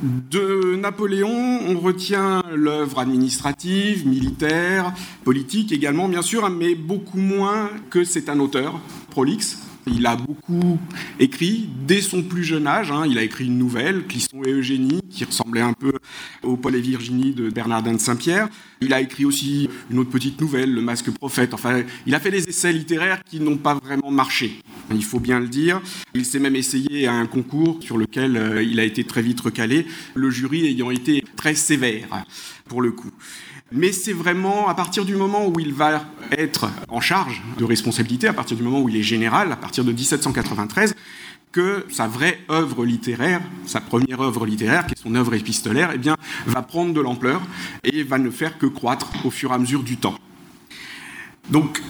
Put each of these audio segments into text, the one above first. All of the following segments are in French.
De Napoléon, on retient l'œuvre administrative, militaire, politique également, bien sûr, mais beaucoup moins que c'est un auteur prolixe. Il a beaucoup écrit dès son plus jeune âge. Hein. Il a écrit une nouvelle, Clisson et Eugénie, qui ressemblait un peu au Paul et Virginie de Bernardin de Saint-Pierre. Il a écrit aussi une autre petite nouvelle, Le Masque Prophète. Enfin, il a fait des essais littéraires qui n'ont pas vraiment marché. Il faut bien le dire. Il s'est même essayé à un concours sur lequel euh, il a été très vite recalé, le jury ayant été très sévère pour le coup. Mais c'est vraiment à partir du moment où il va être en charge de responsabilité, à partir du moment où il est général, à partir de 1793, que sa vraie œuvre littéraire, sa première œuvre littéraire, qui est son œuvre épistolaire, eh bien, va prendre de l'ampleur et va ne faire que croître au fur et à mesure du temps. Donc,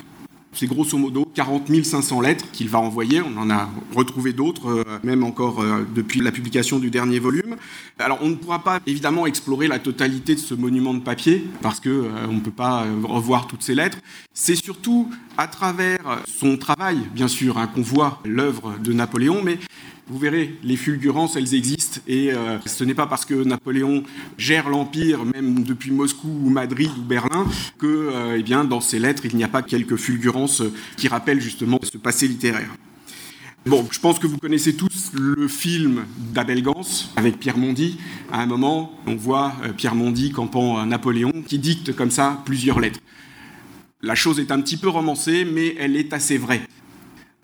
c'est grosso modo 40 500 lettres qu'il va envoyer. On en a retrouvé d'autres, euh, même encore euh, depuis la publication du dernier volume. Alors on ne pourra pas évidemment explorer la totalité de ce monument de papier, parce qu'on euh, ne peut pas revoir toutes ces lettres. C'est surtout à travers son travail, bien sûr, hein, qu'on voit l'œuvre de Napoléon, mais vous verrez, les fulgurances, elles existent. Et euh, ce n'est pas parce que Napoléon gère l'Empire, même depuis Moscou ou Madrid ou Berlin, que euh, eh bien, dans ses lettres, il n'y a pas quelques fulgurances qui rappellent justement ce passé littéraire. Bon, je pense que vous connaissez tous le film d'Abel Gans avec Pierre Mondy. À un moment, on voit euh, Pierre Mondy campant Napoléon qui dicte comme ça plusieurs lettres. La chose est un petit peu romancée, mais elle est assez vraie.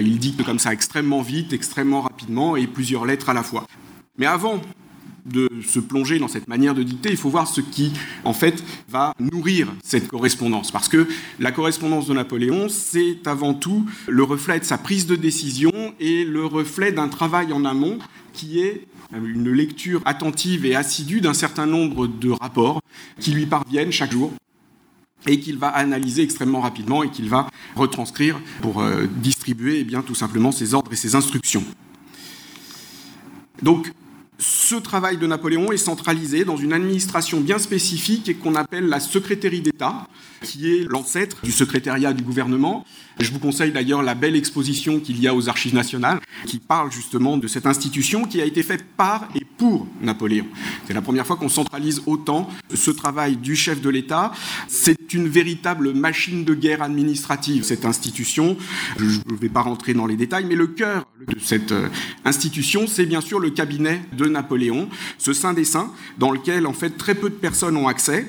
Il dicte comme ça extrêmement vite, extrêmement rapidement et plusieurs lettres à la fois. Mais avant de se plonger dans cette manière de dicter, il faut voir ce qui, en fait, va nourrir cette correspondance. Parce que la correspondance de Napoléon, c'est avant tout le reflet de sa prise de décision et le reflet d'un travail en amont qui est une lecture attentive et assidue d'un certain nombre de rapports qui lui parviennent chaque jour et qu'il va analyser extrêmement rapidement et qu'il va retranscrire pour euh, distribuer eh bien, tout simplement ses ordres et ses instructions. Donc, ce travail de Napoléon est centralisé dans une administration bien spécifique et qu'on appelle la secrétaire d'État, qui est l'ancêtre du secrétariat du gouvernement. Je vous conseille d'ailleurs la belle exposition qu'il y a aux Archives nationales, qui parle justement de cette institution qui a été faite par et pour Napoléon. C'est la première fois qu'on centralise autant ce travail du chef de l'État. C'est une véritable machine de guerre administrative, cette institution. Je ne vais pas rentrer dans les détails, mais le cœur de cette euh, institution, c'est bien sûr le cabinet de Napoléon, ce saint des saints, dans lequel en fait très peu de personnes ont accès.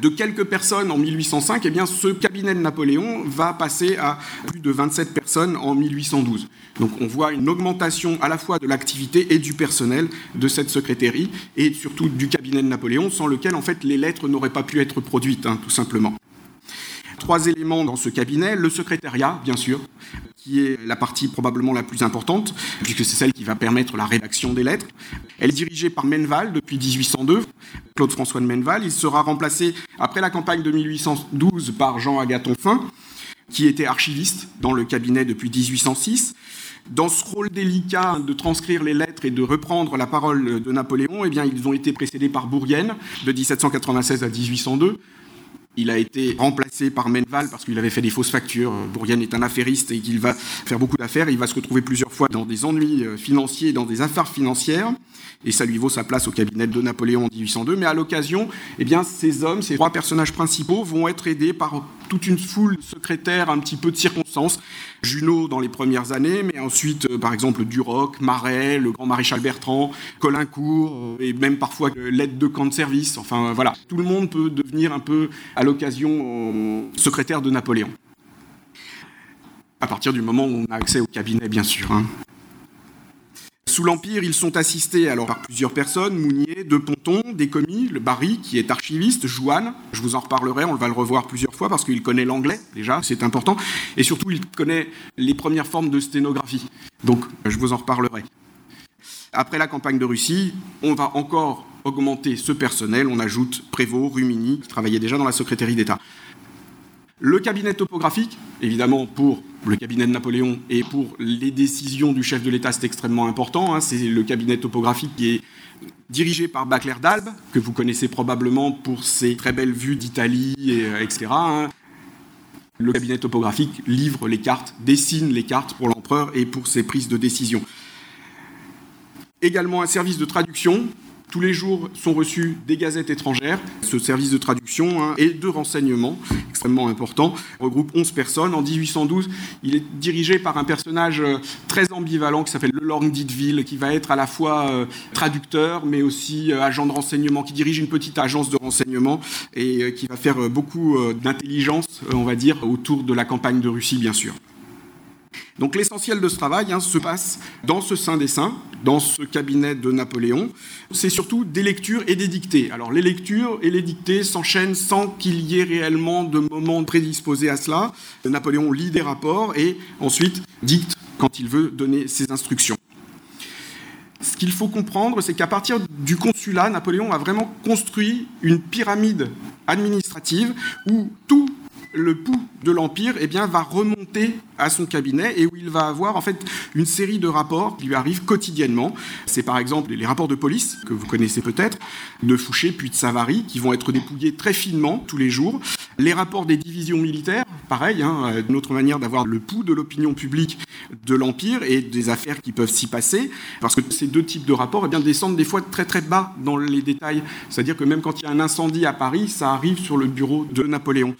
De quelques personnes en 1805, eh bien, ce cabinet de Napoléon va passer à plus de 27 personnes en 1812. Donc on voit une augmentation à la fois de l'activité et du personnel de cette secrétaire et surtout du cabinet de Napoléon, sans lequel en fait les lettres n'auraient pas pu être produites, hein, tout simplement. Trois éléments dans ce cabinet, le secrétariat, bien sûr, qui est la partie probablement la plus importante, puisque c'est celle qui va permettre la rédaction des lettres. Elle est dirigée par Menval depuis 1802, Claude-François de Menval. Il sera remplacé après la campagne de 1812 par Jean Agathon Fin, qui était archiviste dans le cabinet depuis 1806. Dans ce rôle délicat de transcrire les lettres et de reprendre la parole de Napoléon, eh bien, ils ont été précédés par Bourrienne de 1796 à 1802, il a été remplacé par Menval parce qu'il avait fait des fausses factures. Bourrienne est un affairiste et qu'il va faire beaucoup d'affaires. Il va se retrouver plusieurs fois dans des ennuis euh, financiers, dans des affaires financières. Et ça lui vaut sa place au cabinet de Napoléon en 1802. Mais à l'occasion, eh bien, ces hommes, ces trois personnages principaux vont être aidés par toute une foule de secrétaires un petit peu de circonstances. Junot dans les premières années, mais ensuite, euh, par exemple, Duroc, Marais, le grand maréchal Bertrand, Colincourt, euh, et même parfois l'aide de camp de service. Enfin, voilà. Tout le monde peut devenir un peu à l'occasion euh, secrétaire de Napoléon. À partir du moment où on a accès au cabinet, bien sûr. Hein. Sous l'Empire, ils sont assistés alors par plusieurs personnes, Mounier, De Ponton, des commis, le Barry, qui est archiviste, Jouane, je vous en reparlerai, on va le revoir plusieurs fois parce qu'il connaît l'anglais, déjà, c'est important, et surtout il connaît les premières formes de sténographie. Donc, je vous en reparlerai. Après la campagne de Russie, on va encore augmenter ce personnel. On ajoute Prévost, Rumini, qui travaillait déjà dans la secrétaire d'État. Le cabinet topographique, évidemment pour le cabinet de Napoléon et pour les décisions du chef de l'État, c'est extrêmement important. Hein. C'est le cabinet topographique qui est dirigé par Bacler d'Albe, que vous connaissez probablement pour ses très belles vues d'Italie, etc. Hein. Le cabinet topographique livre les cartes, dessine les cartes pour l'empereur et pour ses prises de décision également un service de traduction Tous les jours sont reçus des gazettes étrangères. Ce service de traduction hein, et de renseignement, extrêmement important, regroupe 11 personnes. En 1812, il est dirigé par un personnage euh, très ambivalent qui s'appelle le Lord Ditville, qui va être à la fois euh, traducteur, mais aussi euh, agent de renseignement, qui dirige une petite agence de renseignement et qui va faire beaucoup d'intelligence, on va dire, autour de la campagne de Russie, bien sûr. Donc l'essentiel de ce travail hein, se passe dans ce Saint des Saints, dans ce cabinet de Napoléon. C'est surtout des lectures et des dictées. Alors les lectures et les dictées s'enchaînent sans qu'il y ait réellement de moment prédisposé à cela. Napoléon lit des rapports et ensuite dicte quand il veut donner ses instructions. Ce qu'il faut comprendre, c'est qu'à partir du consulat, Napoléon a vraiment construit une pyramide administrative où tout le pouls de l'Empire eh bien, va remonter à son cabinet et où il va avoir en fait une série de rapports qui lui arrivent quotidiennement. C'est par exemple les rapports de police, que vous connaissez peut-être, de Fouché puis de Savary, qui vont être dépouillés très finement tous les jours. Les rapports des divisions militaires, pareil, hein, une autre manière d'avoir le pouls de l'opinion publique de l'Empire et des affaires qui peuvent s'y passer, parce que ces deux types de rapports eh bien, descendent des fois très très bas dans les détails. C'est-à-dire que même quand il y a un incendie à Paris, ça arrive sur le bureau de Napoléon.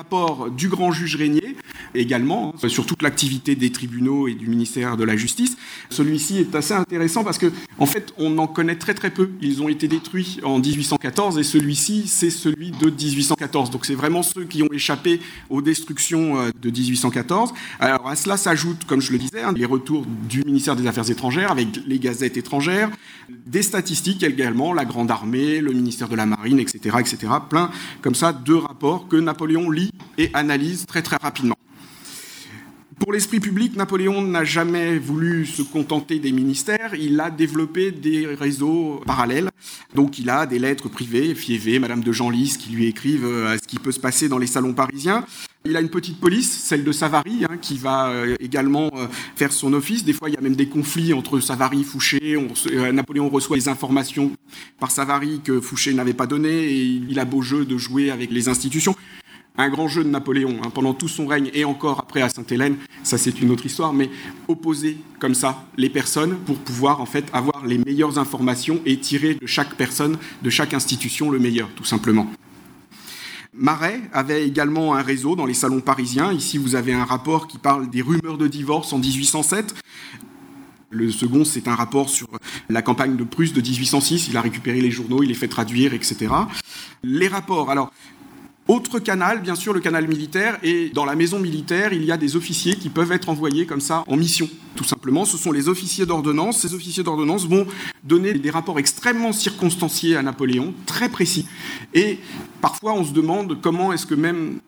Rapport du grand juge Régnier, également, hein, sur toute l'activité des tribunaux et du ministère de la Justice. Celui-ci est assez intéressant parce que, en fait, on en connaît très très peu. Ils ont été détruits en 1814 et celui-ci, c'est celui de 1814. Donc c'est vraiment ceux qui ont échappé aux destructions euh, de 1814. Alors à cela s'ajoutent, comme je le disais, hein, les retours du ministère des Affaires étrangères avec les gazettes étrangères, des statistiques également, la Grande Armée, le ministère de la Marine, etc., etc. Plein comme ça de rapports que Napoléon lit et analyse très très rapidement. Pour l'esprit public, Napoléon n'a jamais voulu se contenter des ministères, il a développé des réseaux parallèles. Donc il a des lettres privées, Fievé, Madame de Genlis, qui lui écrivent euh, ce qui peut se passer dans les salons parisiens. Il a une petite police, celle de Savary, hein, qui va euh, également euh, faire son office. Des fois, il y a même des conflits entre Savary et Fouché. Napoléon reçoit des informations par Savary que Fouché n'avait pas données et il a beau jeu de jouer avec les institutions un grand jeu de Napoléon hein, pendant tout son règne et encore après à Sainte-Hélène, ça c'est une autre histoire, mais opposer comme ça les personnes pour pouvoir en fait avoir les meilleures informations et tirer de chaque personne, de chaque institution le meilleur, tout simplement. Marais avait également un réseau dans les salons parisiens. Ici, vous avez un rapport qui parle des rumeurs de divorce en 1807. Le second, c'est un rapport sur la campagne de Prusse de 1806. Il a récupéré les journaux, il les fait traduire, etc. Les rapports. Alors, autre canal, bien sûr, le canal militaire. Et dans la maison militaire, il y a des officiers qui peuvent être envoyés comme ça en mission. Tout simplement, ce sont les officiers d'ordonnance. Ces officiers d'ordonnance vont donner des rapports extrêmement circonstanciés à Napoléon, très précis. Et parfois, on se demande comment est-ce que même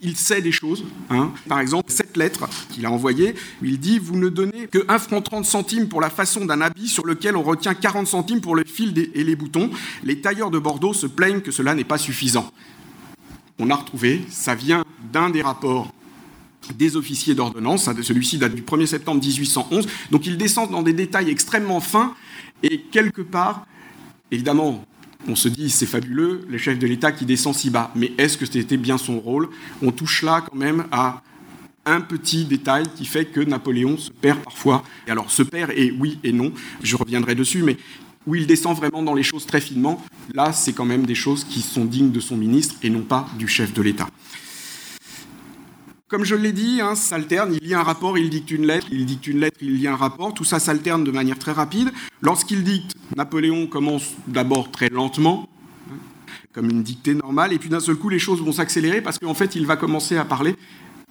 il sait des choses. Hein. Par exemple, cette lettre qu'il a envoyée, il dit Vous ne donnez que 1 franc 30 centimes pour la façon d'un habit sur lequel on retient 40 centimes pour le fil et les boutons. Les tailleurs de Bordeaux se plaignent que cela n'est pas suffisant on a retrouvé, ça vient d'un des rapports des officiers d'ordonnance, celui-ci date du 1er septembre 1811, donc il descend dans des détails extrêmement fins, et quelque part, évidemment, on se dit c'est fabuleux, le chef de l'État qui descend si bas, mais est-ce que c'était bien son rôle? On touche là quand même à un petit détail qui fait que Napoléon se perd parfois. Et alors se perd et oui et non, je reviendrai dessus, mais où il descend vraiment dans les choses très finement, là, c'est quand même des choses qui sont dignes de son ministre et non pas du chef de l'État. Comme je l'ai dit, hein, ça alterne, il lit un rapport, il dicte une lettre, il dicte une lettre, il lit un rapport, tout ça s'alterne de manière très rapide. Lorsqu'il dicte, Napoléon commence d'abord très lentement, hein, comme une dictée normale, et puis d'un seul coup, les choses vont s'accélérer parce qu'en fait, il va commencer à parler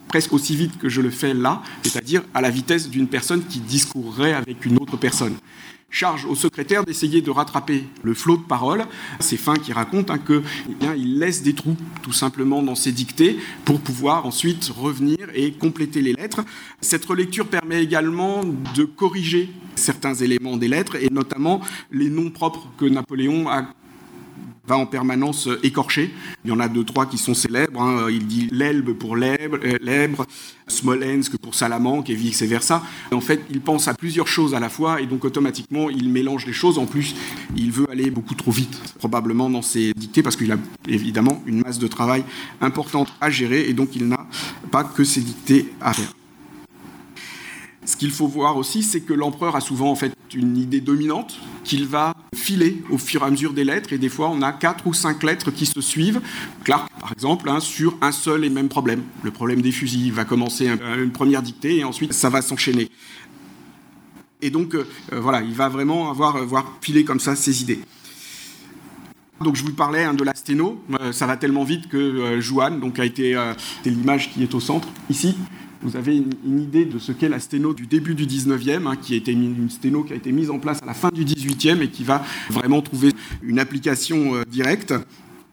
presque aussi vite que je le fais là, c'est-à-dire à la vitesse d'une personne qui discourrait avec une autre personne charge au secrétaire d'essayer de rattraper le flot de paroles. C'est Fin qui raconte hein, que eh il laisse des trous tout simplement dans ses dictées pour pouvoir ensuite revenir et compléter les lettres. Cette relecture permet également de corriger certains éléments des lettres et notamment les noms propres que Napoléon a va en permanence euh, écorcher. Il y en a deux, trois qui sont célèbres. Hein. Il dit l'Elbe pour l'Ebre, euh, Smolensk pour Salamanque et vice-versa. En fait, il pense à plusieurs choses à la fois et donc automatiquement, il mélange les choses. En plus, il veut aller beaucoup trop vite, probablement dans ses dictées, parce qu'il a évidemment une masse de travail importante à gérer et donc il n'a pas que ses dictées à faire. Ce qu'il faut voir aussi, c'est que l'empereur a souvent en fait une idée dominante qu'il va filer au fur et à mesure des lettres, et des fois on a quatre ou cinq lettres qui se suivent. Clark, par exemple, hein, sur un seul et même problème. Le problème des fusils va commencer une première dictée, et ensuite ça va s'enchaîner. Et donc, euh, euh, voilà, il va vraiment avoir, avoir euh, filé comme ça ses idées. Donc je vous parlais hein, de la sténo, ça va tellement vite que Joanne donc, a été, c'est l'image qui est au centre, ici, vous avez une, idée de ce qu'est la sténo du début du 19e, hein, qui a été une sténo qui a été mise en place à la fin du 18e et qui va vraiment trouver une application directe.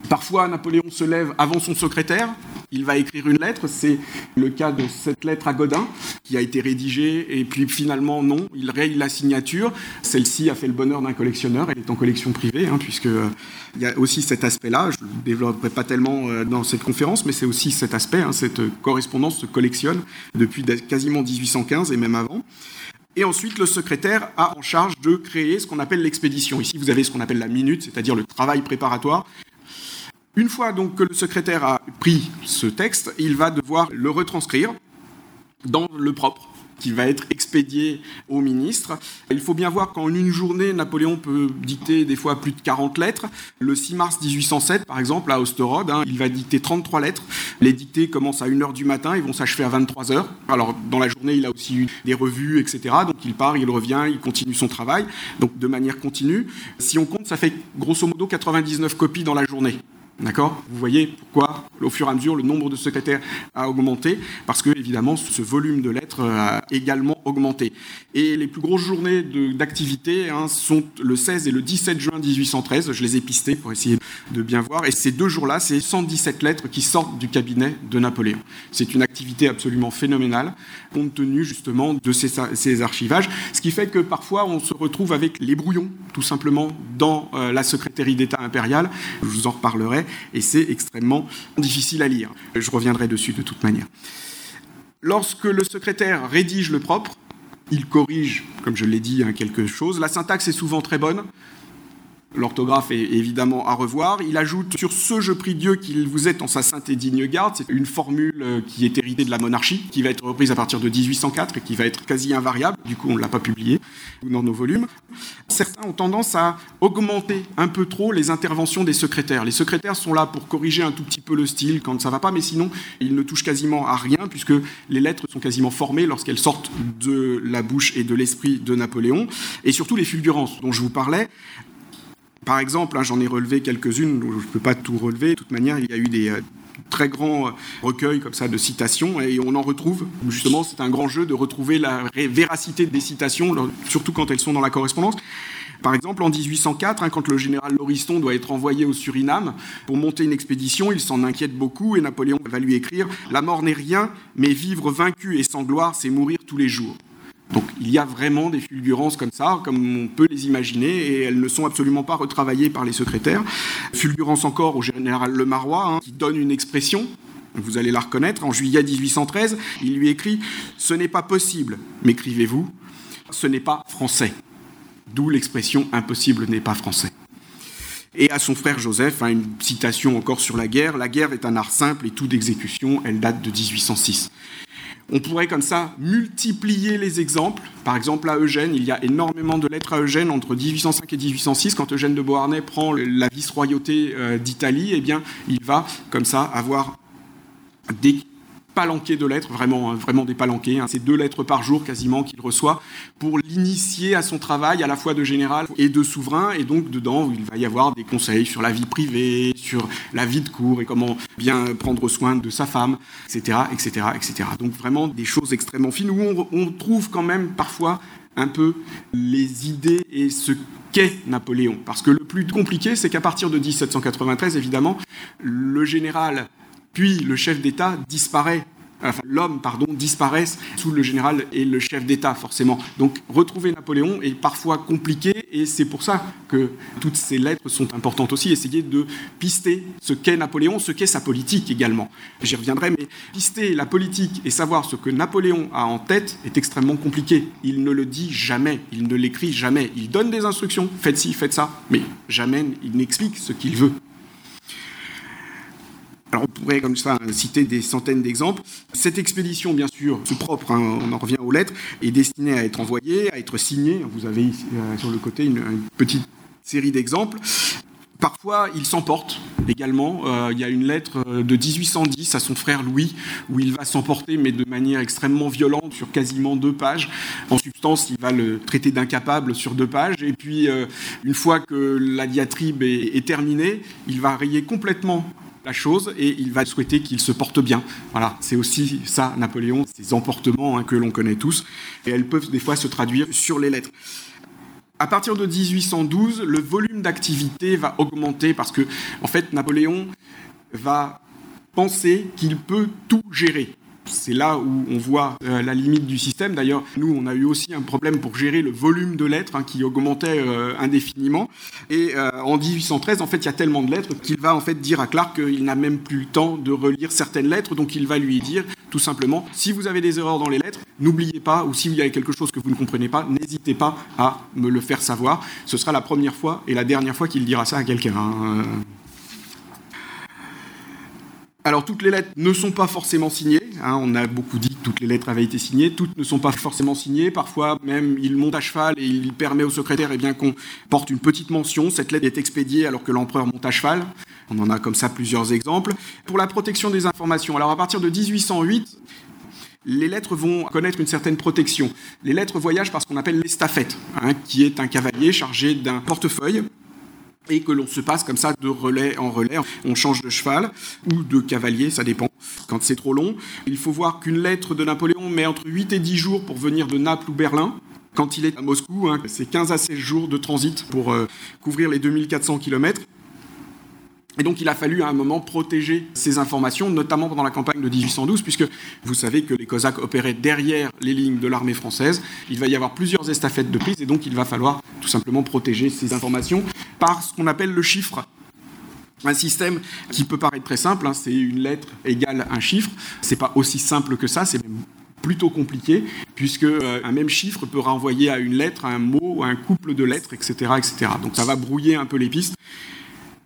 Parfois, Napoléon se lève avant son secrétaire, il va écrire une lettre, c'est le cas de cette lettre à Godin, qui a été rédigée, et puis finalement, non, il raye la signature. Celle-ci a fait le bonheur d'un collectionneur, elle est en collection privée, hein, puisque euh, il y a aussi cet aspect-là, je ne le développerai pas tellement euh, dans cette conférence, mais c'est aussi cet aspect, hein, cette correspondance se collectionne depuis quasiment 1815 et même avant. Et ensuite, le secrétaire a en charge de créer ce qu'on appelle l'expédition. Ici, vous avez ce qu'on appelle la minute, c'est-à-dire le travail préparatoire. Une fois donc que le secrétaire a pris ce texte, il va devoir le retranscrire dans le propre qui va être expédié au ministre. Il faut bien voir qu'en une journée, Napoléon peut dicter des fois plus de 40 lettres. Le 6 mars 1807, par exemple, à Osterode, hein, il va dicter 33 lettres. Les dictées commencent à 1h du matin, ils vont s'achever à 23h. Alors, dans la journée, il a aussi eu des revues, etc. Donc, il part, il revient, il continue son travail, donc de manière continue. Si on compte, ça fait grosso modo 99 copies dans la journée. D'accord? Vous voyez pourquoi, au fur et à mesure, le nombre de secrétaires a augmenté, parce que, évidemment, ce volume de lettres a également augmenté. Et les plus grosses journées d'activité hein, sont le 16 et le 17 juin 1813. Je les ai pistées pour essayer de bien voir. Et ces deux jours-là, c'est 117 lettres qui sortent du cabinet de Napoléon. C'est une activité absolument phénoménale, compte tenu justement de ces, archivages. Ce qui fait que parfois, on se retrouve avec les brouillons, tout simplement, dans euh, la secrétaire d'État impériale. Je vous en reparlerai et c'est extrêmement difficile à lire. Je reviendrai dessus de toute manière. Lorsque le secrétaire rédige le propre, il corrige, comme je l'ai dit, hein, quelque chose. La syntaxe est souvent très bonne. L'orthographe est évidemment à revoir. Il ajoute sur ce je prie Dieu qu'il vous ait en sa sainte et digne garde. C'est une formule euh, qui est héritée de la monarchie, qui va être reprise à partir de 1804 et qui va être quasi invariable. Du coup, on ne l'a pas publiée dans nos volumes. Certains ont tendance à augmenter un peu trop les interventions des secrétaires. Les secrétaires sont là pour corriger un tout petit peu le style quand ça ne va pas, mais sinon, ils ne touchent quasiment à rien puisque les lettres sont quasiment formées lorsqu'elles sortent de la bouche et de l'esprit de Napoléon. Et surtout les fulgurances dont je vous parlais. Par exemple, hein, j'en ai relevé quelques-unes, je ne peux pas tout relever. De toute manière, il y a eu des euh, très grands euh, recueils comme ça de citations et on en retrouve. Justement, c'est un grand jeu de retrouver la véracité des citations, surtout quand elles sont dans la correspondance. Par exemple, en 1804, hein, quand le général Lauriston doit être envoyé au Suriname pour monter une expédition, il s'en inquiète beaucoup et Napoléon va lui écrire La mort n'est rien, mais vivre vaincu et sans gloire, c'est mourir tous les jours. Donc il y a vraiment des fulgurances comme ça, comme on peut les imaginer, et elles ne sont absolument pas retravaillées par les secrétaires. Fulgurance encore au général Le Marois, hein, qui donne une expression, vous allez la reconnaître, en juillet 1813, il lui écrit ⁇ Ce n'est pas possible, m'écrivez-vous, ce n'est pas français ⁇ D'où l'expression ⁇ Impossible n'est pas français ⁇ et à son frère Joseph, hein, une citation encore sur la guerre, La guerre est un art simple et tout d'exécution, elle date de 1806. On pourrait comme ça multiplier les exemples. Par exemple, à Eugène, il y a énormément de lettres à Eugène entre 1805 et 1806. Quand Eugène de Beauharnais prend la vice-royauté euh, d'Italie, eh bien, il va comme ça avoir des palanqués de lettres, vraiment, hein, vraiment des palanqués. Hein. C'est deux lettres par jour quasiment qu'il reçoit pour l'initier à son travail à la fois de général et de souverain. Et donc dedans, il va y avoir des conseils sur la vie privée, sur la vie de cour et comment bien prendre soin de sa femme, etc., etc., etc. Donc vraiment des choses extrêmement fines où on trouve quand même parfois un peu les idées et ce qu'est Napoléon. Parce que le plus compliqué, c'est qu'à partir de 1793, évidemment, le général puis le chef d'État disparaît enfin, l'homme, pardon, disparaît sous le général et le chef d'État, forcément. Donc, retrouver Napoléon est parfois compliqué, et c'est pour ça que toutes ces lettres sont importantes aussi. Essayer de pister ce qu'est Napoléon, ce qu'est sa politique également. J'y reviendrai, mais pister la politique et savoir ce que Napoléon a en tête est extrêmement compliqué. Il ne le dit jamais, il ne l'écrit jamais. Il donne des instructions, faites ci, faites ça, mais jamais il n'explique ce qu'il veut. Alors on pourrait comme ça citer des centaines d'exemples. Cette expédition, bien sûr, c'est propre, hein, on en revient aux lettres, est destinée à être envoyée, à être signée. Vous avez euh, sur le côté une, petite série d'exemples. Parfois, il s'emporte également. Euh, il y a une lettre euh, de 1810 à son frère Louis où il va s'emporter, mais de manière extrêmement violente, sur quasiment deux pages. En substance, il va le traiter d'incapable sur deux pages. Et puis, une fois que la diatribe est, est terminée, il va rayer complètement la chose et il va souhaiter qu'il se porte bien. Voilà, c'est aussi ça, Napoléon, ces emportements hein, que l'on connaît tous. Et elles peuvent des fois se traduire sur les lettres. À partir de 1812, le volume d'activité va augmenter parce que, en fait, Napoléon va penser qu'il peut tout gérer. C'est là où on voit euh, la limite du système. D'ailleurs, nous, on a eu aussi un problème pour gérer le volume de lettres hein, qui augmentait euh, indéfiniment. Et euh, en 1813, en fait, il y a tellement de lettres qu'il va en fait dire à Clark qu'il n'a même plus le temps de relire certaines lettres. Donc, il va lui dire tout simplement si vous avez des erreurs dans les lettres, n'oubliez pas, ou s'il y a quelque chose que vous ne comprenez pas, n'hésitez pas à me le faire savoir. Ce sera la première fois et la dernière fois qu'il dira ça à quelqu'un. Hein. Alors toutes les lettres ne sont pas forcément signées, hein, on a beaucoup dit que toutes les lettres avaient été signées, toutes ne sont pas forcément signées, parfois même il monte à cheval et il permet au secrétaire eh qu'on porte une petite mention, cette lettre est expédiée alors que l'empereur monte à cheval, on en a comme ça plusieurs exemples. Pour la protection des informations, alors à partir de 1808, les lettres vont connaître une certaine protection. Les lettres voyagent par ce qu'on appelle l'estafette, hein, qui est un cavalier chargé d'un portefeuille et que l'on se passe comme ça de relais en relais. On change de cheval ou de cavalier, ça dépend quand c'est trop long. Il faut voir qu'une lettre de Napoléon met entre 8 et 10 jours pour venir de Naples ou Berlin. Quand il est à Moscou, hein, c'est 15 à 16 jours de transit pour euh, couvrir les 2400 km. Et donc il a fallu à un moment protéger ces informations, notamment pendant la campagne de 1812, puisque vous savez que les Cosaques opéraient derrière les lignes de l'armée française. Il va y avoir plusieurs estafettes de prise, et donc il va falloir tout simplement protéger ces informations par ce qu'on appelle le chiffre. Un système qui peut paraître très simple, hein, c'est une lettre égale un chiffre. C'est pas aussi simple que ça, c'est plutôt compliqué, puisque euh, un même chiffre peut renvoyer à une lettre, à un mot, à un couple de lettres, etc., etc. Donc ça va brouiller un peu les pistes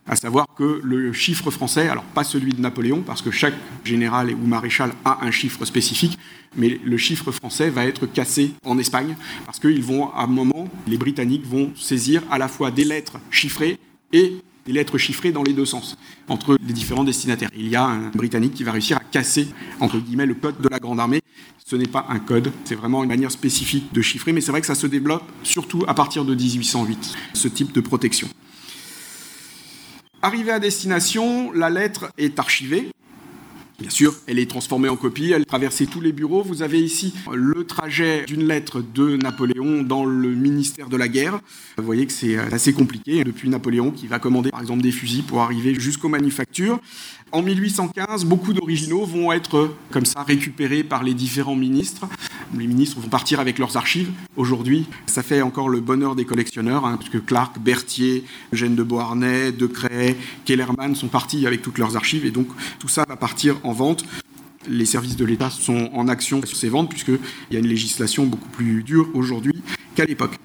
à savoir que le chiffre français, alors pas celui de Napoléon, parce que chaque général ou maréchal a un chiffre spécifique, mais le chiffre français va être cassé en Espagne, parce qu'ils vont, à un moment, les Britanniques vont saisir à la fois des lettres chiffrées et des lettres chiffrées dans les deux sens, entre les différents destinataires. Il y a un Britannique qui va réussir à casser, entre guillemets, le code de la Grande Armée. Ce n'est pas un code, c'est vraiment une manière spécifique de chiffrer, mais c'est vrai que ça se développe surtout à partir de 1808, ce type de protection. Arrivée à destination, la lettre est archivée. Bien sûr, elle est transformée en copie, elle traverse tous les bureaux. Vous avez ici le trajet d'une lettre de Napoléon dans le ministère de la guerre. Vous voyez que c'est assez compliqué depuis Napoléon qui va commander par exemple des fusils pour arriver jusqu'aux manufactures. En 1815, beaucoup d'originaux vont être comme ça récupérés par les différents ministres. Les ministres vont partir avec leurs archives. Aujourd'hui, ça fait encore le bonheur des collectionneurs, hein, puisque Clark, Berthier, Eugène de Beauharnais, Decret, Kellerman sont partis avec toutes leurs archives, et donc tout ça va partir en vente les services de l'État sont en action sur ces ventes, puisqu'il y a une législation beaucoup plus dure aujourd'hui qu'à l'époque.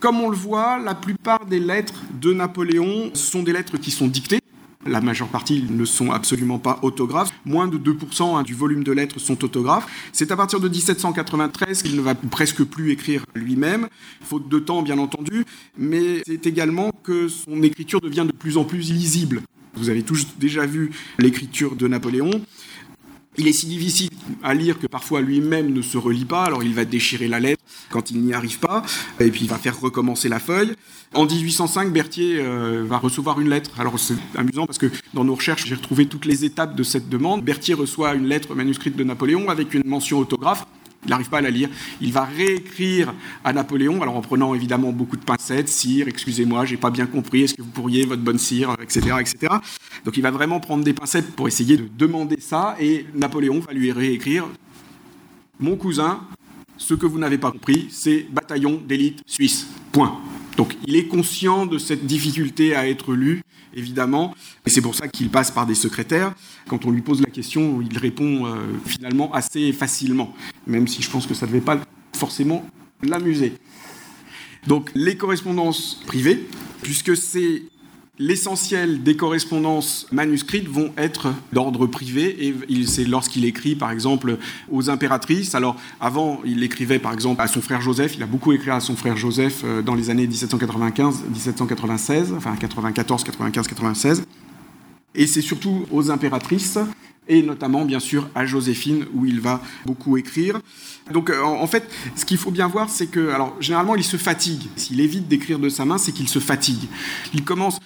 Comme on le voit, la plupart des lettres de Napoléon sont des lettres qui sont dictées. La majeure partie ne sont absolument pas autographes. Moins de 2% hein, du volume de lettres sont autographes. C'est à partir de 1793 qu'il ne va presque plus écrire lui-même, faute de temps bien entendu, mais c'est également que son écriture devient de plus en plus lisible. Vous avez tous déjà vu l'écriture de Napoléon. Il est si difficile à lire que parfois lui-même ne se relit pas, alors il va déchirer la lettre quand il n'y arrive pas, et puis il va faire recommencer la feuille. En 1805, Berthier euh, va recevoir une lettre. Alors c'est amusant parce que dans nos recherches, j'ai retrouvé toutes les étapes de cette demande. Berthier reçoit une lettre manuscrite de Napoléon avec une mention autographe. Il n'arrive pas à la lire. Il va réécrire à Napoléon, alors en prenant évidemment beaucoup de pincettes, sire, excusez-moi, j'ai pas bien compris, est-ce que vous pourriez, votre bonne cire, etc., etc. Donc il va vraiment prendre des pincettes pour essayer de demander ça, et Napoléon va lui réécrire Mon cousin, ce que vous n'avez pas compris, c'est bataillon d'élite suisse. Point. Donc il est conscient de cette difficulté à être lu, évidemment, et c'est pour ça qu'il passe par des secrétaires. Quand on lui pose la question, il répond euh, finalement assez facilement, même si je pense que ça ne devait pas forcément l'amuser. Donc les correspondances privées, puisque c'est L'essentiel des correspondances manuscrites vont être d'ordre privé et c'est lorsqu'il écrit par exemple aux impératrices. Alors avant, il écrivait par exemple à son frère Joseph, il a beaucoup écrit à son frère Joseph euh, dans les années 1795-1796, enfin 94, 95, 96. Et c'est surtout aux impératrices et notamment bien sûr à Joséphine où il va beaucoup écrire. Donc euh, en fait, ce qu'il faut bien voir, c'est que, alors généralement, il se fatigue. S'il évite d'écrire de sa main, c'est qu'il se fatigue. Il commence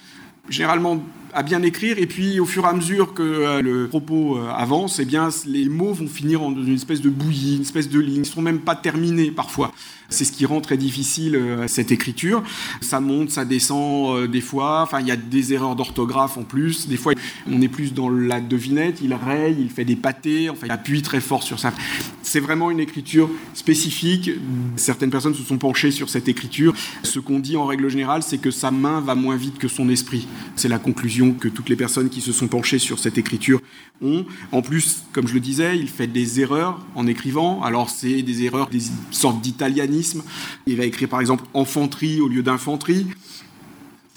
généralement à bien écrire, et puis au fur et à mesure que euh, le propos euh, avance, eh bien, les mots vont finir dans une espèce de bouillie, une espèce de ligne, ils ne sont même pas terminés parfois. C'est ce qui rend très difficile euh, cette écriture. Ça monte, ça descend des fois, enfin il y a des erreurs d'orthographe en plus, des fois on est plus dans la devinette, il raye, il fait des pâtés, enfin il appuie très fort sur ça. C'est vraiment une écriture spécifique, certaines personnes se sont penchées sur cette écriture. Ce qu'on dit en règle générale, c'est que sa main va moins vite que son esprit. C'est la conclusion que toutes les personnes qui se sont penchées sur cette écriture ont. En plus, comme je le disais, il fait des erreurs en écrivant. Alors, c'est des erreurs, des sortes d'italianisme. Il va écrire par exemple infanterie au lieu d'infanterie,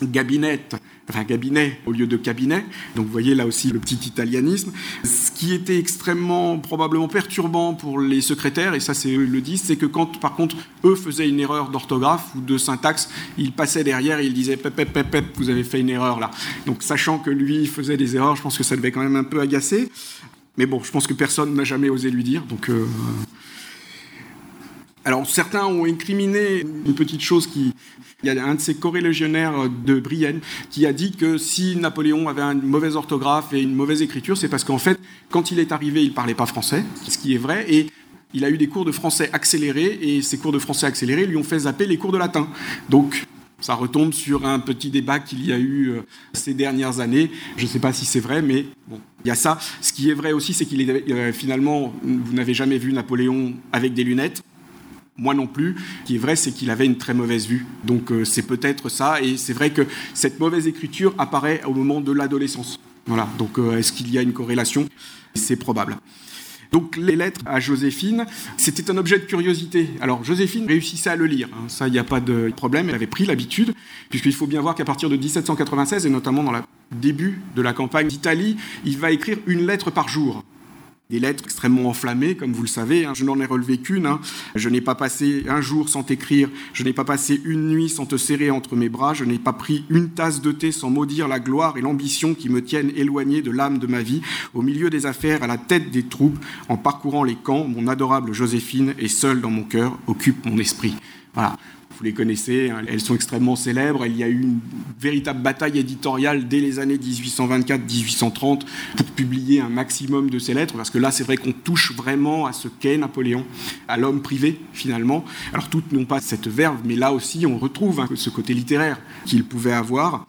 gabinette enfin cabinet au lieu de cabinet. Donc vous voyez là aussi le petit italianisme. Ce qui était extrêmement probablement perturbant pour les secrétaires, et ça c'est eux le disent, c'est que quand par contre eux faisaient une erreur d'orthographe ou de syntaxe, ils passaient derrière et ils disaient pep, pep, vous avez fait une erreur là. Donc sachant que lui faisait des erreurs, je pense que ça devait quand même un peu agacer. Mais bon, je pense que personne n'a jamais osé lui dire. Donc euh, alors certains ont incriminé une petite chose qui... Il y a un de ses corélégionnaires de Brienne qui a dit que si Napoléon avait une mauvaise orthographe et une mauvaise écriture, c'est parce qu'en fait, quand il est arrivé, il ne parlait pas français, ce qui est vrai, et il a eu des cours de français accélérés, et ces cours de français accélérés lui ont fait zapper les cours de latin. Donc ça retombe sur un petit débat qu'il y a eu euh, ces dernières années. Je ne sais pas si c'est vrai, mais bon, il y a ça. Ce qui est vrai aussi, c'est qu'il est euh, finalement, vous n'avez jamais vu Napoléon avec des lunettes moi non plus. Ce qui est vrai, c'est qu'il avait une très mauvaise vue. Donc euh, c'est peut-être ça. Et c'est vrai que cette mauvaise écriture apparaît au moment de l'adolescence. Voilà. Donc euh, est-ce qu'il y a une corrélation? C'est probable. Donc les lettres à Joséphine, c'était un objet de curiosité. Alors Joséphine réussissait à le lire, hein. ça il n'y a pas de problème, elle avait pris l'habitude, puisqu'il faut bien voir qu'à partir de 1796, et notamment dans le début de la campagne d'Italie, il va écrire une lettre par jour des lettres extrêmement enflammées, comme vous le savez. Hein. Je n'en ai relevé qu'une. Hein. Je n'ai pas passé un jour sans t'écrire. Je n'ai pas passé une nuit sans te serrer entre mes bras. Je n'ai pas pris une tasse de thé sans maudire la gloire et l'ambition qui me tiennent éloigné de l'âme de ma vie. Au milieu des affaires, à la tête des troupes, en parcourant les camps, mon adorable Joséphine est seule dans mon cœur, occupe mon esprit. Voilà vous les connaissez, hein, elles sont extrêmement célèbres. Il y a eu une véritable bataille éditoriale dès les années 1824-1830 pour publier un maximum de ces lettres, parce que là, c'est vrai qu'on touche vraiment à ce qu'est Napoléon, à l'homme privé, finalement. Alors, toutes n'ont pas cette verve, mais là aussi, on retrouve hein, ce côté littéraire qu'il pouvait avoir.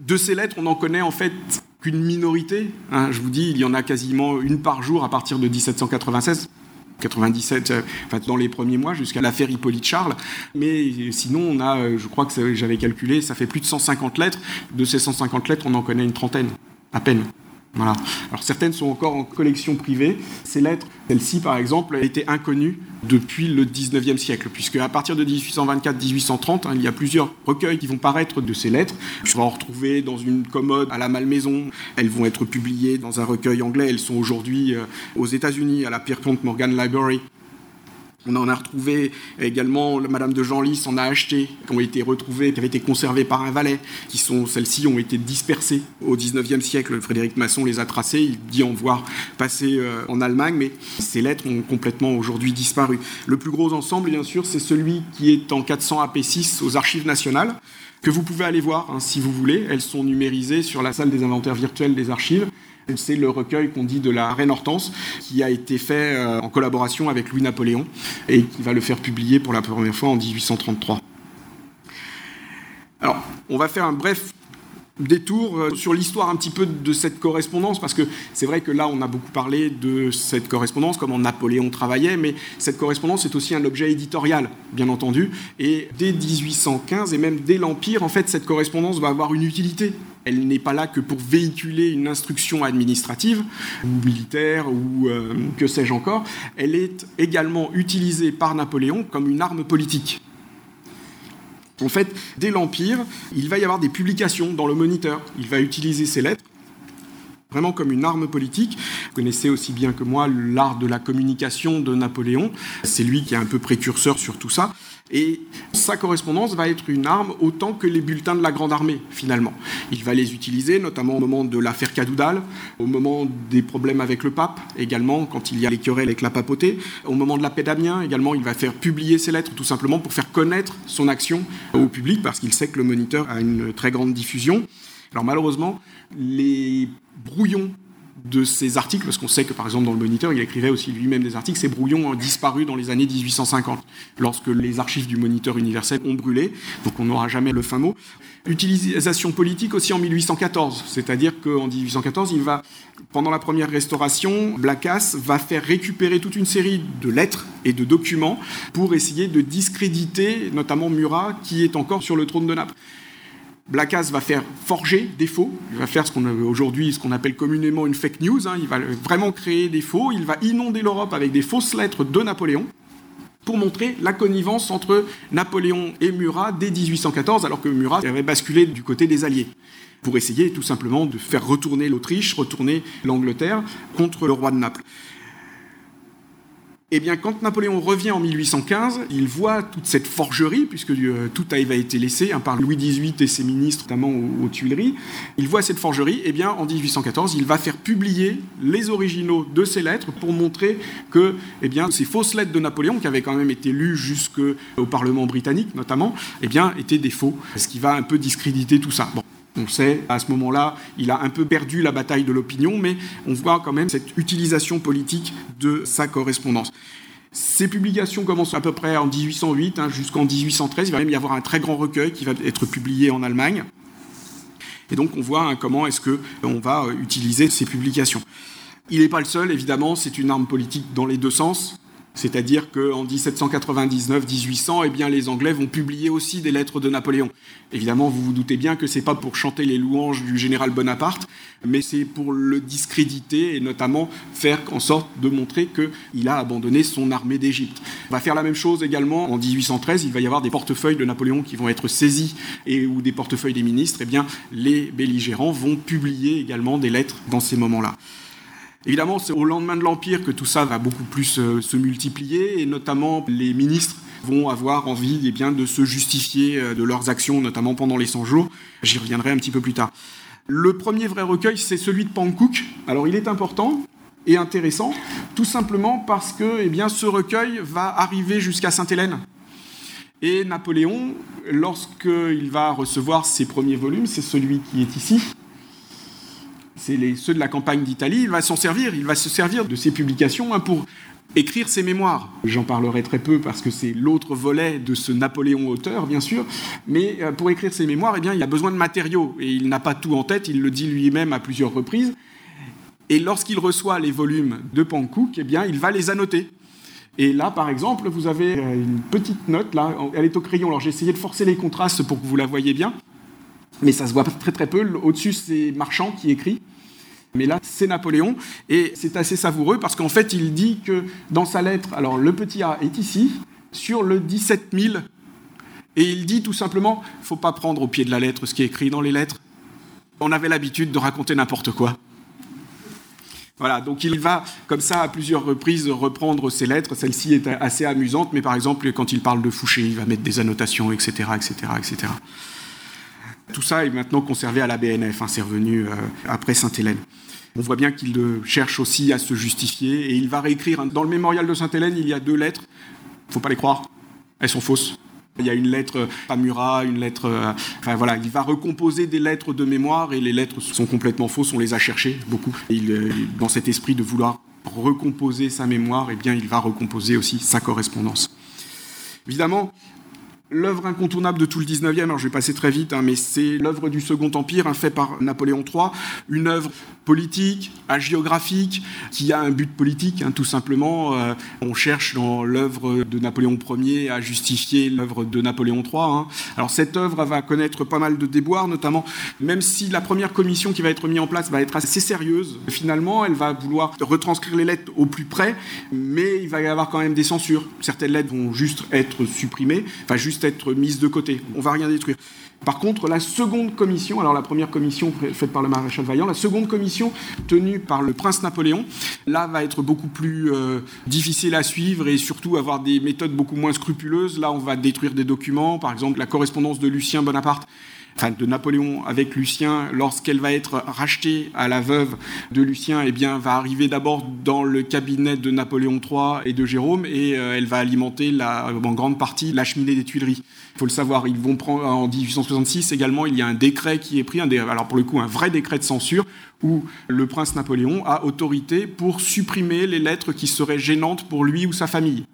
De ces lettres, on en connaît en fait qu'une minorité. Hein. je vous dis, il y en a quasiment une par jour à partir de 1796. 97, euh, enfin, dans les premiers mois, jusqu'à l'affaire Hippolyte Charles. Mais sinon, on a, euh, je crois que j'avais calculé, ça fait plus de 150 lettres. De ces 150 lettres, on en connaît une trentaine, à peine. Voilà. Alors certaines sont encore en collection privée. Ces lettres, celle-ci par exemple, a été inconnue depuis le 19e siècle, puisque à partir de 1824-1830, hein, il y a plusieurs recueils qui vont paraître de ces lettres. Je vais en retrouver dans une commode à la Malmaison. Elles vont être publiées dans un recueil anglais. Elles sont aujourd'hui euh, aux États-Unis à la Pierpont Morgan Library. On en a retrouvé également, Madame de Genlis en a acheté, qui ont été retrouvées, qui avaient été conservées par un valet, qui sont, celles-ci ont été dispersées au 19e siècle. Frédéric Masson les a tracées, il dit en voir passer euh, en Allemagne, mais ces lettres ont complètement aujourd'hui disparu. Le plus gros ensemble, bien sûr, c'est celui qui est en 400 AP6 aux archives nationales, que vous pouvez aller voir hein, si vous voulez. Elles sont numérisées sur la salle des inventaires virtuels des archives. C'est le recueil qu'on dit de la Reine Hortense, qui a été fait euh, en collaboration avec Louis-Napoléon et qui va le faire publier pour la première fois en 1833. Alors, on va faire un bref détour euh, sur l'histoire un petit peu de cette correspondance, parce que c'est vrai que là, on a beaucoup parlé de cette correspondance, comment Napoléon travaillait, mais cette correspondance est aussi un objet éditorial, bien entendu. Et dès 1815, et même dès l'Empire, en fait, cette correspondance va avoir une utilité. Elle n'est pas là que pour véhiculer une instruction administrative, ou militaire, ou euh, que sais-je encore. Elle est également utilisée par Napoléon comme une arme politique En fait, dès l'Empire, il va y avoir des publications dans le Moniteur. Il va utiliser ces lettres vraiment comme une arme politique. Vous connaissez aussi bien que moi l'art de la communication de Napoléon. C'est lui qui est un peu précurseur sur tout ça. Et sa correspondance va être une arme autant que les bulletins de la Grande Armée, finalement. Il va les utiliser, notamment au moment de l'affaire Cadoudal, au moment des problèmes avec le pape, également, quand il y a les querelles avec la papauté, au moment de la paix d'Amiens, également, il va faire publier ses lettres, tout simplement pour faire connaître son action au public, parce qu'il sait que le moniteur a une très grande diffusion. Alors malheureusement, les brouillons de ces articles, parce qu'on sait que par exemple dans le Moniteur, il écrivait aussi lui-même des articles, ces brouillons ont disparu dans les années 1850, lorsque les archives du Moniteur universel ont brûlé, donc on n'aura jamais le fin mot. Utilisation politique aussi en 1814, c'est-à-dire qu'en 1814, il va, pendant la première restauration, Blacas va faire récupérer toute une série de lettres et de documents pour essayer de discréditer notamment Murat, qui est encore sur le trône de Naples. Blacas va faire forger des faux, il va faire ce qu'on aujourd'hui ce qu'on appelle communément une fake news, hein. il va vraiment créer des faux, il va inonder l'Europe avec des fausses lettres de Napoléon pour montrer la connivence entre Napoléon et Murat dès 1814, alors que Murat avait basculé du côté des Alliés, pour essayer tout simplement de faire retourner l'Autriche, retourner l'Angleterre contre le roi de Naples. Eh bien, quand Napoléon revient en 1815, il voit toute cette forgerie, puisque euh, tout a été laissé hein, par Louis XVIII et ses ministres, notamment aux, Tuileries. Il voit cette forgerie, eh bien, en 1814, il va faire publier les originaux de ces lettres pour montrer que eh ces fausses lettres de Napoléon, qui avaient quand même été lues jusqu'au Parlement britannique, notamment, eh étaient des faux, ce qui va un peu discréditer tout ça. On sait, à ce moment-là, il a un peu perdu la bataille de l'opinion, mais on voit quand même cette utilisation politique de sa correspondance. Ces publications commencent à peu près en 1808 hein, jusqu'en 1813. Il va même y avoir un très grand recueil qui va être publié en Allemagne. Et donc on voit hein, comment est-ce qu'on va euh, utiliser ces publications. Il n'est pas le seul, évidemment, c'est une arme politique dans les deux sens. C'est-à-dire qu'en 1799-1800, eh bien, les Anglais vont publier aussi des lettres de Napoléon. Évidemment, vous vous doutez bien que ce n'est pas pour chanter les louanges du général Bonaparte, mais c'est pour le discréditer et notamment faire en sorte de montrer qu'il a abandonné son armée d'Égypte. On va faire la même chose également en 1813. Il va y avoir des portefeuilles de Napoléon qui vont être saisis et ou des portefeuilles des ministres. Eh bien, les belligérants vont publier également des lettres dans ces moments-là. Évidemment, c'est au lendemain de l'Empire que tout ça va beaucoup plus euh, se multiplier, et notamment les ministres vont avoir envie eh bien, de se justifier euh, de leurs actions, notamment pendant les 100 jours. J'y reviendrai un petit peu plus tard. Le premier vrai recueil, c'est celui de Pankouk. Alors il est important et intéressant, tout simplement parce que eh bien, ce recueil va arriver jusqu'à Sainte-Hélène. Et Napoléon, lorsqu'il va recevoir ses premiers volumes, c'est celui qui est ici, c'est ceux de la campagne d'Italie, il va s'en servir, il va se servir de ces publications hein, pour écrire ses mémoires. J'en parlerai très peu parce que c'est l'autre volet de ce Napoléon auteur, bien sûr, mais euh, pour écrire ses mémoires, eh bien, il a besoin de matériaux et il n'a pas tout en tête, il le dit lui-même à plusieurs reprises. Et lorsqu'il reçoit les volumes de Pankouk, eh bien, il va les annoter. Et là, par exemple, vous avez euh, une petite note, là, elle est au crayon. Alors j'ai essayé de forcer les contrastes pour que vous la voyez bien, mais ça se voit très très peu. Au-dessus, c'est Marchand qui écrit. Mais là, c'est Napoléon, et c'est assez savoureux parce qu'en fait, il dit que dans sa lettre, alors le petit A est ici, sur le 17 000, et il dit tout simplement, faut pas prendre au pied de la lettre ce qui est écrit dans les lettres. On avait l'habitude de raconter n'importe quoi. Voilà, donc il va comme ça à plusieurs reprises reprendre ses lettres. Celle-ci est assez amusante, mais par exemple, quand il parle de Fouché, il va mettre des annotations, etc., etc., etc. Tout ça est maintenant conservé à la BNF, hein, c'est revenu euh, après Sainte-Hélène. On voit bien qu'il cherche aussi à se justifier et il va réécrire. Hein. Dans le mémorial de Sainte-Hélène, il y a deux lettres. Il faut pas les croire. Elles sont fausses. Il y a une lettre à Murat, une lettre. Euh, enfin voilà, il va recomposer des lettres de mémoire et les lettres sont complètement fausses. On les a cherchées beaucoup. euh, dans cet esprit de vouloir recomposer sa mémoire, eh bien, il va recomposer aussi sa correspondance. Évidemment, l'œuvre incontournable de tout le 19e, alors je vais passer très vite, hein, mais c'est l'œuvre du Second Empire, hein, fait par Napoléon III, une œuvre politique, hagiographique, qui a un but politique, hein, tout simplement. Euh, on cherche dans l'œuvre de Napoléon Ier à justifier l'œuvre de Napoléon III. Alors cette œuvre va connaître pas mal de déboires, notamment, même si la première commission qui va être mise en place va être assez sérieuse, finalement, elle va vouloir retranscrire les lettres au plus près, mais il va y avoir quand même des censures. Certaines lettres vont juste être supprimées, enfin juste être mises de côté. On va rien détruire. Par contre, la seconde commission, alors la première commission faite par le maréchal Vaillant, la seconde commission tenue par le prince Napoléon, là va être beaucoup plus euh, difficile à suivre et surtout avoir des méthodes beaucoup moins scrupuleuses. Là, on va détruire des documents, par exemple la correspondance de Lucien Bonaparte enfin de Napoléon avec Lucien, lorsqu'elle va être rachetée à la veuve de Lucien, eh bien, va arriver d'abord dans le cabinet de Napoléon III et de Jérôme, et euh, elle va alimenter en grande partie la cheminée des Tuileries. Il faut le savoir, ils vont prendre en 1866 également, il y a un décret qui est pris, alors pour le coup un vrai décret de censure, où le prince Napoléon a autorité pour supprimer les lettres qui seraient gênantes pour lui ou sa famille.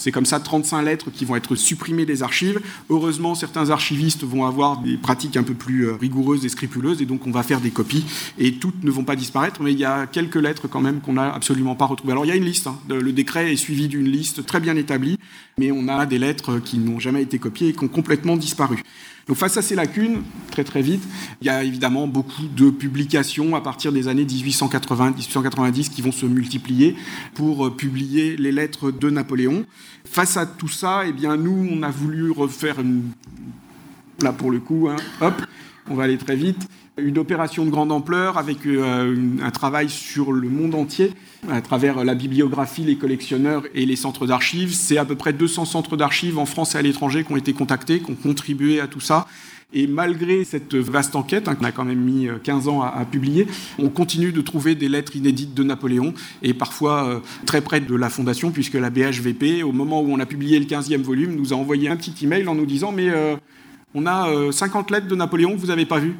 C'est comme ça 35 lettres qui vont être supprimées des archives. Heureusement, certains archivistes vont avoir des pratiques un peu plus euh, rigoureuses et scrupuleuses, et donc on va faire des copies, et toutes ne vont pas disparaître, mais il y a quelques lettres quand même qu'on n'a absolument pas retrouvées. Alors il y a une liste, hein. le décret est suivi d'une liste très bien établie, mais on a des lettres qui n'ont jamais été copiées et qui ont complètement disparu. Face à ces lacunes, très très vite, il y a évidemment beaucoup de publications à partir des années 1880-1890 qui vont se multiplier pour euh, publier les lettres de Napoléon. Face à tout ça, eh nous, on a voulu refaire une... là pour le coup, hein, hop, on va aller très vite une opération de grande ampleur avec euh, un travail sur le monde entier à travers la bibliographie, les collectionneurs et les centres d'archives. C'est à peu près 200 centres d'archives en France et à l'étranger qui ont été contactés, qui ont contribué à tout ça. Et malgré cette vaste enquête, hein, qu'on a quand même mis 15 euh, ans à, publier, on continue de trouver des lettres inédites de Napoléon, et parfois euh, très près de la Fondation, puisque la BHVP, au moment où on a publié le 15e volume, nous a envoyé un petit email en nous disant Mais on a 50 lettres de Napoléon que vous n'avez pas vues.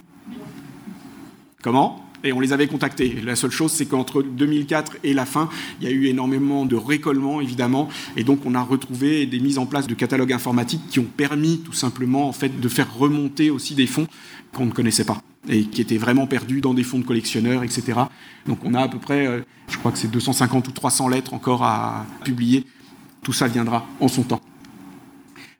Comment? Et on les avait contactés. La seule chose, c'est qu'entre 2004 et la fin, il y a eu énormément de récollements, évidemment, et donc on a retrouvé des mises en place de catalogues informatiques qui ont permis tout simplement en fait, de faire remonter aussi des fonds qu'on ne connaissait pas et qui étaient vraiment perdus dans des fonds de collectionneurs, etc. Donc on a à peu près, euh, je crois que c'est 250 ou 300 lettres encore à publier. Tout ça viendra en son temps.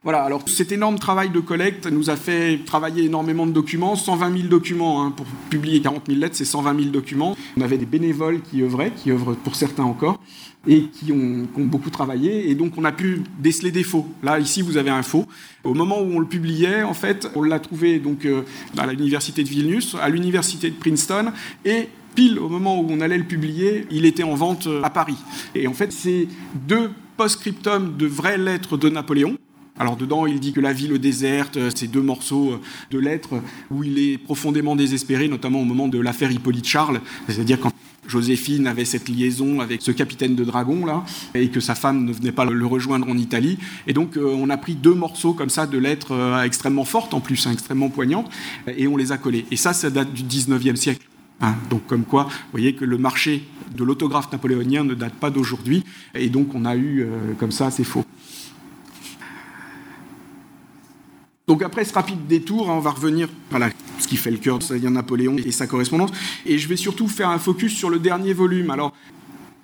Voilà, alors cet énorme travail de collecte nous a fait travailler énormément de documents, 120 000 documents, hein, pour publier 40 000 lettres, c'est 120 000 documents. On avait des bénévoles qui œuvraient, qui œuvrent pour certains encore, et qui ont, beaucoup travaillé, et donc on a pu déceler des faux. Là, ici, vous avez un faux. Au moment où on le publiait, en fait, on l'a trouvé donc euh, à l'université de Vilnius, à l'université de Princeton, et pile au moment où on allait le publier, il était en vente euh, à Paris. Et en fait, c'est deux post-scriptum de vraies lettres de Napoléon, alors dedans, il dit que la ville déserte, euh, ces deux morceaux euh, de lettres où il est profondément désespéré, notamment au moment de l'affaire Hippolyte Charles, c'est-à-dire quand Joséphine avait cette liaison avec ce capitaine de dragon là, et que sa femme ne venait pas le rejoindre en Italie. Et donc euh, on a pris deux morceaux comme ça de lettres extrêmement fortes en plus, hein, extrêmement poignantes, et on les a collés. Et ça, ça date du 19e siècle. Hein. donc comme quoi, vous voyez que le marché de l'autographe napoléonien ne date pas d'aujourd'hui, et donc on a eu comme ça ces faux. Donc après ce rapide détour, hein, on va revenir à ce qui fait le cœur de Napoléon et sa correspondance. Et je vais surtout faire un focus sur le dernier volume. Alors,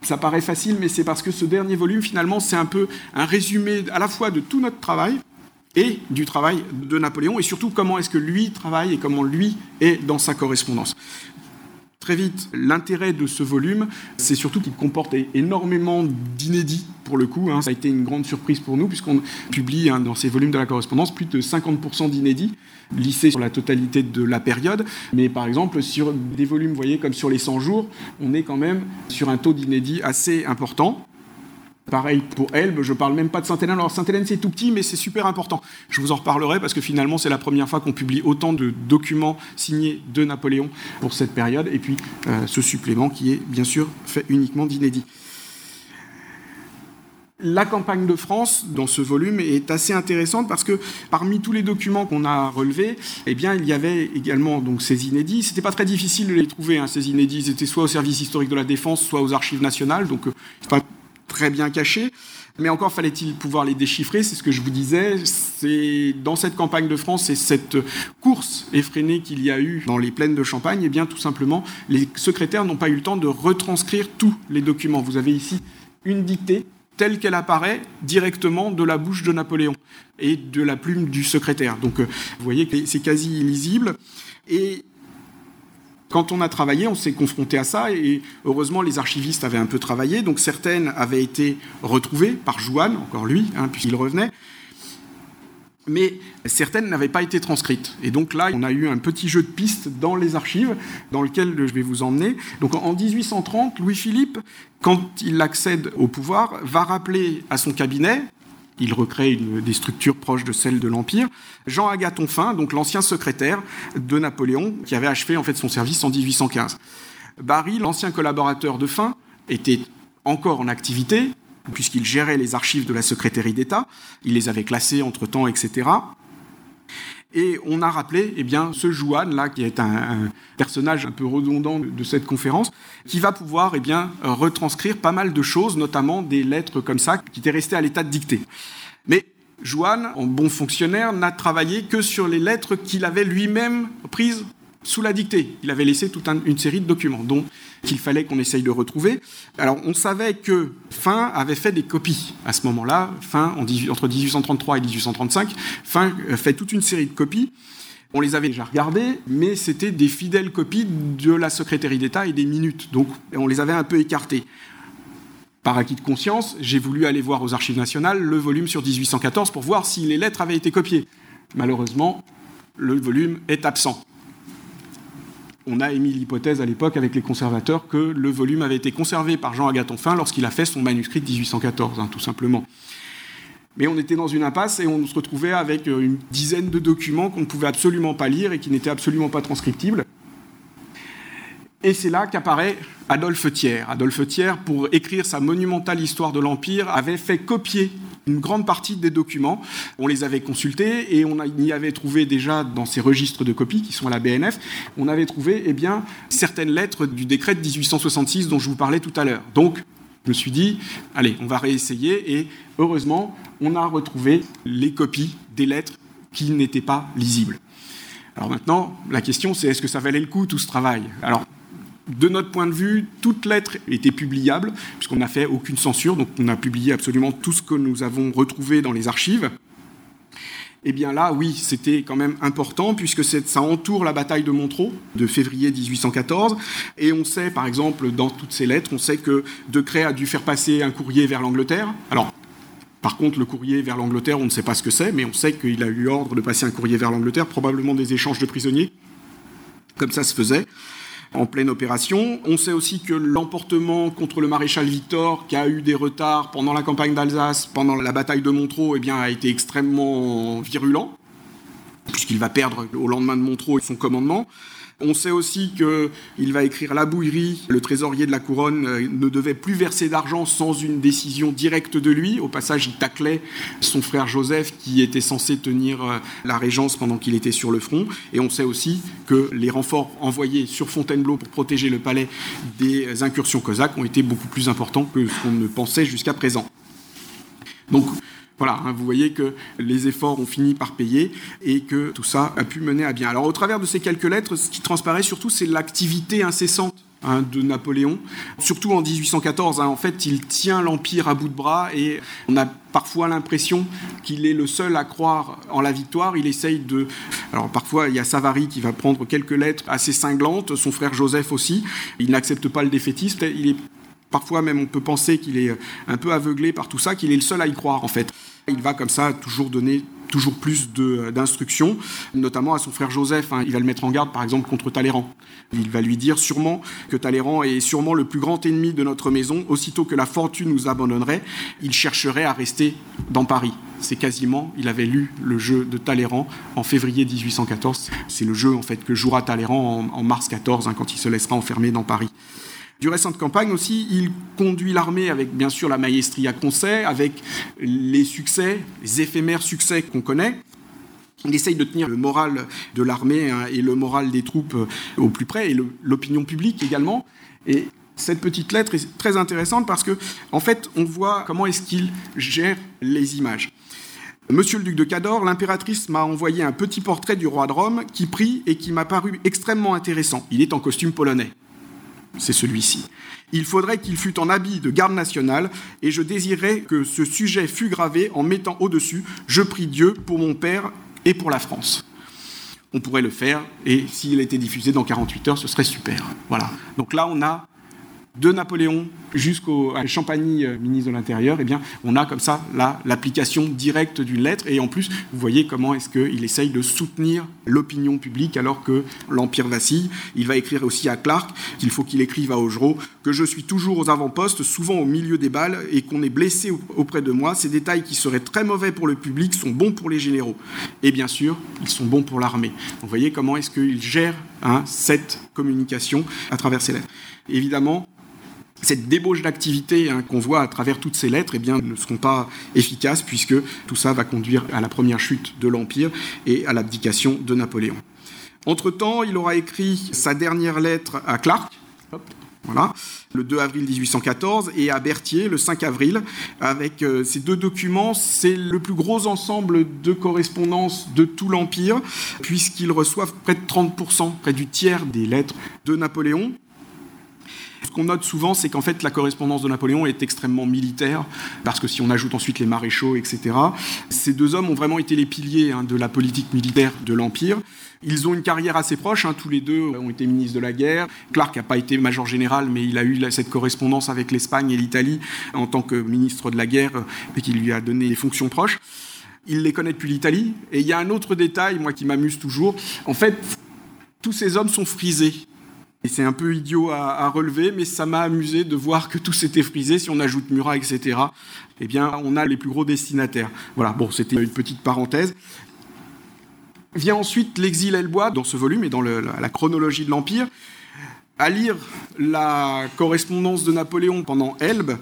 ça paraît facile, mais c'est parce que ce dernier volume, finalement, c'est un peu un résumé à la fois de tout notre travail et du travail de Napoléon, et surtout comment est-ce que lui travaille et comment lui est dans sa correspondance très vite, l'intérêt de ce volume, c'est surtout qu'il comporte énormément d'inédits, pour le coup. Hein. Ça a été une grande surprise pour nous, puisqu'on publie hein, dans ces volumes de la correspondance plus de 50% d'inédits, lissés sur la totalité de la période. Mais par exemple, sur des volumes, vous voyez, comme sur les 100 jours, on est quand même sur un taux d'inédits assez important. Pareil pour Elbe, je parle même pas de Sainte-Hélène. Alors Sainte-Hélène c'est tout petit, mais c'est super important. Je vous en reparlerai parce que finalement c'est la première fois qu'on publie autant de documents signés de Napoléon pour cette période, et puis euh, ce supplément qui est bien sûr fait uniquement d'inédits. La campagne de France, dans ce volume, est assez intéressante parce que parmi tous les documents qu'on a relevés, eh bien, il y avait également donc, ces inédits. C'était pas très difficile de les trouver, hein, ces inédits. Ils étaient soit au service historique de la défense, soit aux archives nationales. Donc, euh, pas très bien cachés. Mais encore fallait-il pouvoir les déchiffrer, c'est ce que je vous disais. C'est dans cette campagne de France et cette course effrénée qu'il y a eu dans les plaines de Champagne, et eh bien tout simplement, les secrétaires n'ont pas eu le temps de retranscrire tous les documents. Vous avez ici une dictée telle qu'elle apparaît directement de la bouche de Napoléon et de la plume du secrétaire. Donc euh, vous voyez que c'est quasi illisible. Et quand on a travaillé, on s'est confronté à ça, et heureusement, les archivistes avaient un peu travaillé, donc certaines avaient été retrouvées par Joanne, encore lui, hein, puisqu'il revenait. mais certaines n'avaient pas été transcrites. Et donc là, on a eu un petit jeu de pistes dans les archives, dans lequel je vais vous emmener. Donc en 1830, Louis-Philippe, quand il accède au pouvoir, va rappeler à son cabinet, il recrée des structures proches de celles de l'Empire. Jean Agathon Fin, donc l'ancien secrétaire de Napoléon, qui avait achevé en fait son service en 1815. Barry, l'ancien collaborateur de Fin, était encore en activité, puisqu'il gérait les archives de la secrétaire d'État, il les avait classées entre-temps, etc. Et on a rappelé eh bien, ce Jouan, là, qui est un, personnage un peu redondant de, cette conférence, qui va pouvoir eh bien, retranscrire pas mal de choses, notamment des lettres comme ça, qui étaient restées à l'état de dictée. Mais Jouan, en bon fonctionnaire, n'a travaillé que sur les lettres qu'il avait lui-même prises sous la dictée. Il avait laissé toute une série de documents, dont qu'il fallait qu'on essaye de retrouver. Alors, on savait que Fin avait fait des copies à ce moment-là. Fin, entre 1833 et 1835, Fin euh, fait toute une série de copies. On les avait déjà regardées, mais c'était des fidèles copies de la secrétaire d'État et des minutes. Donc, on les avait un peu écartées. Par acquis de conscience, j'ai voulu aller voir aux archives nationales le volume sur 1814 pour voir si les lettres avaient été copiées. Malheureusement, le volume est absent on a émis l'hypothèse à l'époque avec les conservateurs que le volume avait été conservé par Jean Agathon Fin lorsqu'il a fait son manuscrit de 1814, hein, tout simplement. Mais on était dans une impasse et on se retrouvait avec euh, une dizaine de documents qu'on ne pouvait absolument pas lire et qui n'étaient absolument pas transcriptibles. Et c'est là qu'apparaît Adolphe Thiers. Adolphe Thiers, pour écrire sa monumentale histoire de l'Empire, avait fait copier une grande partie des documents. On les avait consultés et on y avait trouvé déjà dans ces registres de copies qui sont à la BNF, on avait trouvé eh bien, certaines lettres du décret de 1866 dont je vous parlais tout à l'heure. Donc, je me suis dit, allez, on va réessayer et heureusement, on a retrouvé les copies des lettres qui n'étaient pas lisibles. Alors maintenant, la question c'est est-ce que ça valait le coup tout ce travail? Alors de notre point de vue, toute lettre était publiable, puisqu'on n'a fait aucune censure, donc on a publié absolument tout ce que nous avons retrouvé dans les archives. Eh bien là, oui, c'était quand même important, puisque ça entoure la bataille de Montreux de février 1814. Et on sait, par exemple, dans toutes ces lettres, on sait que Decret a dû faire passer un courrier vers l'Angleterre. Alors, par contre, le courrier vers l'Angleterre, on ne sait pas ce que c'est, mais on sait qu'il a eu ordre de passer un courrier vers l'Angleterre, probablement des échanges de prisonniers, comme ça se faisait en pleine opération. On sait aussi que l'emportement contre le maréchal Victor, qui a eu des retards pendant la campagne d'Alsace, pendant la bataille de Montreux, eh bien, a été extrêmement virulent, puisqu'il va perdre au lendemain de Montreux son commandement. On sait aussi qu'il va écrire la bouillerie. Le trésorier de la couronne euh, ne devait plus verser d'argent sans une décision directe de lui. Au passage, il taclait son frère Joseph qui était censé tenir euh, la régence pendant qu'il était sur le front. Et on sait aussi que les renforts envoyés sur Fontainebleau pour protéger le palais des incursions cosaques ont été beaucoup plus importants que ce qu'on ne pensait jusqu'à présent. Donc, voilà, hein, vous voyez que les efforts ont fini par payer et que tout ça a pu mener à bien. Alors au travers de ces quelques lettres, ce qui transparaît surtout, c'est l'activité incessante hein, de Napoléon, surtout en 1814. Hein. en fait, il tient l'Empire à bout de bras et on a parfois l'impression qu'il est le seul à croire en la victoire. Il essaye de... Alors parfois, il y a Savary qui va prendre quelques lettres assez cinglantes, son frère Joseph aussi. Il n'accepte pas le défaitisme. Il est Parfois même on peut penser qu'il est un peu aveuglé par tout ça, qu'il est le seul à y croire en fait. Il va comme ça toujours donner toujours plus d'instructions, notamment à son frère Joseph. Hein. Il va le mettre en garde, par exemple, contre Talleyrand. Il va lui dire sûrement que Talleyrand est sûrement le plus grand ennemi de notre maison. Aussitôt que la fortune nous abandonnerait, il chercherait à rester dans Paris. C'est quasiment, il avait lu le jeu de Talleyrand en février 1814. C'est le jeu en fait que jouera Talleyrand en, mars 14, hein, quand il se laissera enfermer dans Paris. Du récent de campagne aussi, il conduit l'armée avec bien sûr la maestria qu'on sait, avec les succès, les éphémères succès qu'on connaît. Il essaye de tenir le moral de l'armée hein, et le moral des troupes euh, au plus près, et l'opinion publique également. Et cette petite lettre est très intéressante parce que, en fait, on voit comment est-ce qu'il gère les images. Monsieur le duc de Cador, l'impératrice m'a envoyé un petit portrait du roi de Rome qui prie et qui m'a paru extrêmement intéressant. Il est en costume polonais c'est celui-ci. Il faudrait qu'il fût en habit de garde nationale, et je désirais que ce sujet fût gravé en mettant au-dessus Je prie Dieu pour mon père et pour la France. On pourrait le faire, et s'il était diffusé dans 48 heures, ce serait super. Voilà. Donc là, on a de Napoléon jusqu'au Champagny, euh, ministre de l'Intérieur, eh bien, on a comme ça l'application directe d'une lettre. Et en plus, vous voyez comment est-ce qu'il essaye de soutenir l'opinion publique alors que l'Empire vacille. Il va écrire aussi à Clark qu'il faut qu'il écrive à Augereau que je suis toujours aux avant-postes, souvent au milieu des balles, et qu'on est blessé auprès de moi. Ces détails qui seraient très mauvais pour le public sont bons pour les généraux. Et bien sûr, ils sont bons pour l'armée. Vous voyez comment est-ce qu'il gère hein, cette communication à travers ces lettres. Évidemment, cette débauche d'activité hein, qu'on voit à travers toutes ces lettres eh bien, ne seront pas efficaces puisque tout ça va conduire à la première chute de l'Empire et à l'abdication de Napoléon. Entre-temps, il aura écrit sa dernière lettre à Clark, voilà, le 2 avril 1814, et à Berthier le 5 avril. Avec euh, ces deux documents, c'est le plus gros ensemble de correspondance de tout l'Empire, puisqu'ils reçoivent près de 30%, près du tiers des lettres de Napoléon. Qu'on note souvent, c'est qu'en fait, la correspondance de Napoléon est extrêmement militaire, parce que si on ajoute ensuite les maréchaux, etc., ces deux hommes ont vraiment été les piliers hein, de la politique militaire de l'Empire. Ils ont une carrière assez proche, hein, tous les deux ont été ministres de la guerre. Clark n'a pas été major général, mais il a eu cette correspondance avec l'Espagne et l'Italie en tant que ministre de la guerre, et qui lui a donné des fonctions proches. Il les connaît depuis l'Italie. Et il y a un autre détail, moi, qui m'amuse toujours. En fait, tous ces hommes sont frisés c'est un peu idiot à, relever, mais ça m'a amusé de voir que tout s'était frisé. Si on ajoute Murat, etc., eh bien, on a les plus gros destinataires. Voilà, bon, c'était une petite parenthèse. Vient ensuite l'exil Elbois dans ce volume et dans la chronologie de l'Empire. À lire la correspondance de Napoléon pendant Elbe,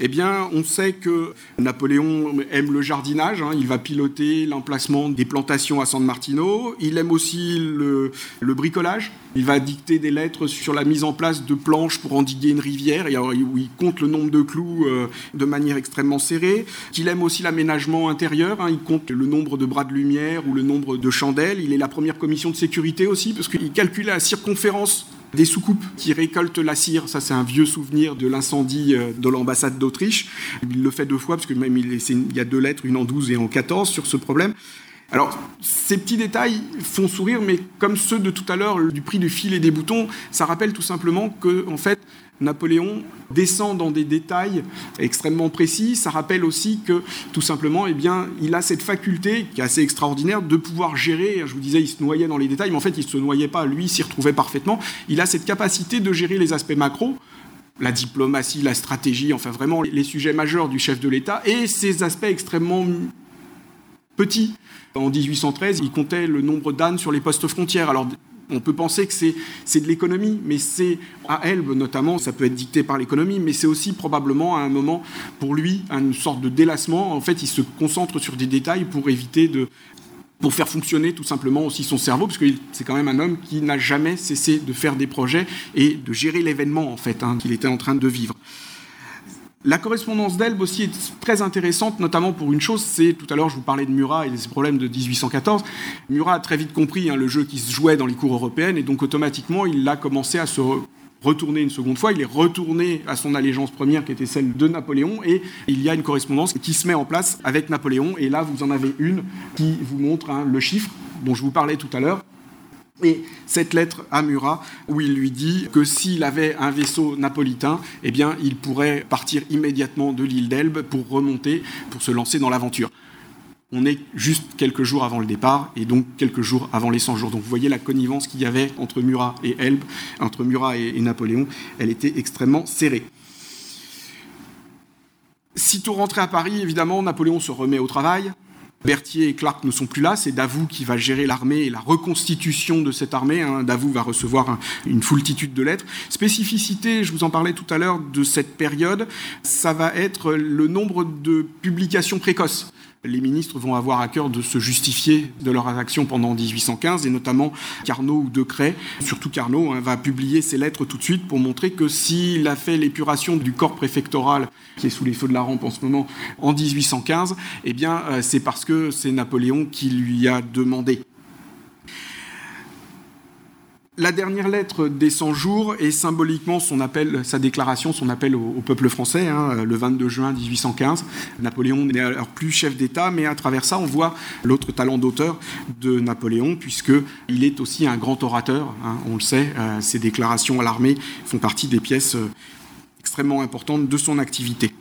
eh bien, on sait que Napoléon aime le jardinage. Hein. il va piloter l'emplacement des plantations à San Martino. Il aime aussi le, bricolage. Il va dicter des lettres sur la mise en place de planches pour endiguer une rivière, et où il compte le nombre de clous euh, de manière extrêmement serrée. Il aime aussi l'aménagement intérieur. Hein. il compte le nombre de bras de lumière ou le nombre de chandelles. Il est la première commission de sécurité aussi, parce qu'il calcule la circonférence des soucoupes qui récoltent la cire. Ça, c'est un vieux souvenir de l'incendie euh, de l'ambassade d'Autriche. Il le fait deux fois, parce que même il, y a deux lettres, une en 12 et en 14, sur ce problème. Alors, ces petits détails font sourire, mais comme ceux de tout à l'heure du prix du fil et des boutons, ça rappelle tout simplement que, en fait, Napoléon descend dans des détails extrêmement précis. Ça rappelle aussi que, tout simplement, eh bien, il a cette faculté, qui est assez extraordinaire, de pouvoir gérer. Je vous disais, il se noyait dans les détails, mais en fait, il ne se noyait pas. Lui, s'y retrouvait parfaitement. Il a cette capacité de gérer les aspects macro, la diplomatie, la stratégie, enfin vraiment les sujets majeurs du chef de l'État, et ces aspects extrêmement petits. En 1813, il comptait le nombre d'ânes sur les postes frontières. Alors, on peut penser que c'est de l'économie, mais c'est à Elbe notamment, ça peut être dicté par l'économie, mais c'est aussi probablement à un moment pour lui une sorte de délassement. En fait, il se concentre sur des détails pour éviter de pour faire fonctionner tout simplement aussi son cerveau, parce que c'est quand même un homme qui n'a jamais cessé de faire des projets et de gérer l'événement en fait hein, qu'il était en train de vivre. La correspondance d'Elbe aussi est très intéressante, notamment pour une chose, c'est, tout à l'heure je vous parlais de Murat et des problèmes de 1814, Murat a très vite compris hein, le jeu qui se jouait dans les cours européennes, et donc automatiquement il a commencé à se retourner une seconde fois, il est retourné à son allégeance première qui était celle de Napoléon, et il y a une correspondance qui se met en place avec Napoléon, et là vous en avez une qui vous montre hein, le chiffre dont je vous parlais tout à l'heure, et cette lettre à Murat, où il lui dit que s'il avait un vaisseau napolitain, eh bien, il pourrait partir immédiatement de l'île d'Elbe pour remonter, pour se lancer dans l'aventure. On est juste quelques jours avant le départ, et donc quelques jours avant les 100 jours. Donc vous voyez la connivence qu'il y avait entre Murat et Elbe, entre Murat et, et Napoléon, elle était extrêmement serrée. Sitôt rentré à Paris, évidemment, Napoléon se remet au travail. Berthier et Clark ne sont plus là, c'est Davout qui va gérer l'armée et la reconstitution de cette armée. Hein. Davout va recevoir une foultitude de lettres. Spécificité, je vous en parlais tout à l'heure, de cette période, ça va être le nombre de publications précoces les ministres vont avoir à cœur de se justifier de leurs actions pendant 1815, et notamment Carnot ou Decret, surtout Carnot, hein, va publier ses lettres tout de suite pour montrer que s'il a fait l'épuration du corps préfectoral, qui est sous les feux de la rampe en ce moment, en 1815, eh bien, euh, c'est parce que c'est Napoléon qui lui a demandé. La dernière lettre des 100 jours est symboliquement son appel, sa déclaration, son appel au, peuple français, hein, le 22 juin 1815. Napoléon n'est alors plus chef d'État, mais à travers ça, on voit l'autre talent d'auteur de Napoléon, puisqu'il est aussi un grand orateur. Hein, on le sait, euh, ses déclarations à l'armée font partie des pièces euh, extrêmement importante de son activité.